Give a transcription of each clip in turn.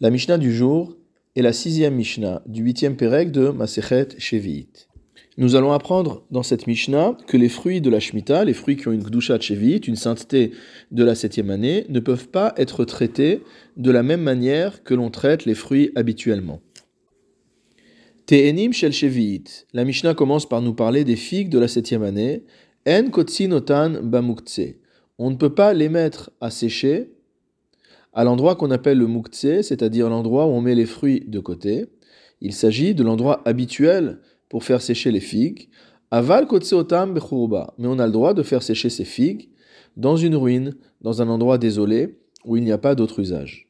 La Mishnah du jour est la sixième Mishnah du huitième Pérec de Masechet Shevi'it. Nous allons apprendre dans cette Mishnah que les fruits de la Shemitah, les fruits qui ont une Gdusha Shevi'it, une sainteté de la septième année, ne peuvent pas être traités de la même manière que l'on traite les fruits habituellement. Te'enim shel Shevi'it. La Mishnah commence par nous parler des figues de la septième année. En kotsinotan bamukse. On ne peut pas les mettre à sécher à l'endroit qu'on appelle le muktse, c'est-à-dire l'endroit où on met les fruits de côté. Il s'agit de l'endroit habituel pour faire sécher les figues. Aval otam bechurba, mais on a le droit de faire sécher ces figues dans une ruine, dans un endroit désolé où il n'y a pas d'autre usage.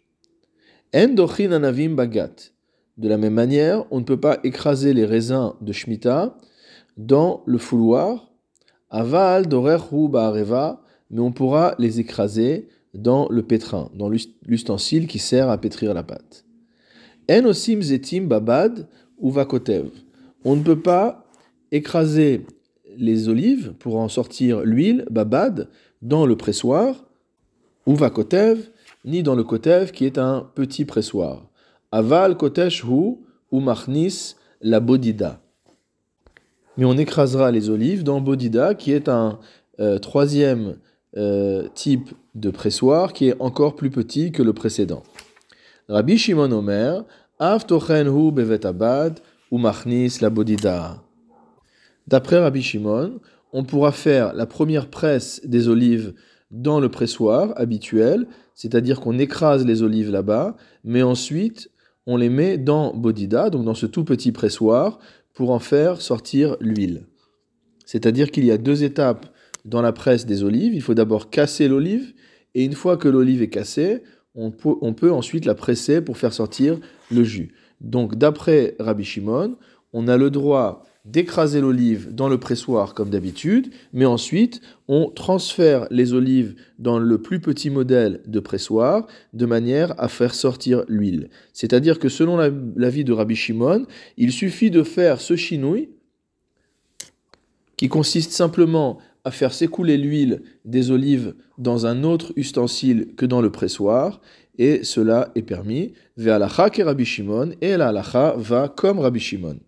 Endochin anavim bagat. De la même manière, on ne peut pas écraser les raisins de Shemitah dans le fouloir. Aval dorer areva, mais on pourra les écraser dans le pétrin, dans l'ustensile qui sert à pétrir la pâte. En osim zetim babad ou vakotev. On ne peut pas écraser les olives pour en sortir l'huile babad dans le pressoir ou vakotev, ni dans le kotev qui est un petit pressoir. Aval kotesh hu ou machnis la bodida. Mais on écrasera les olives dans bodida qui est un euh, troisième euh, type de pressoir qui est encore plus petit que le précédent. Rabbi Shimon Omer, Avtochen bevet abad ou machnis la. D'après Rabbi Shimon, on pourra faire la première presse des olives dans le pressoir habituel, c'est-à-dire qu'on écrase les olives là-bas, mais ensuite on les met dans bodida, donc dans ce tout petit pressoir, pour en faire sortir l'huile. C'est-à-dire qu'il y a deux étapes dans la presse des olives, il faut d'abord casser l'olive, et une fois que l'olive est cassée, on peut, ensuite la presser pour faire sortir le jus. Donc d'après Rabbi Shimon, on a le droit d'écraser l'olive dans le pressoir comme d'habitude, mais ensuite on transfère les olives dans le plus petit modèle de pressoir de manière à faire sortir l'huile. C'est-à-dire que selon l'avis de Rabbi Shimon, il suffit de faire ce chinouille qui consiste simplement à faire s'écouler l'huile des olives dans un autre ustensile que dans le pressoir, et cela est permis. Ve'alacha ke Rabbi Shimon, et la va comme Rabbi Shimon.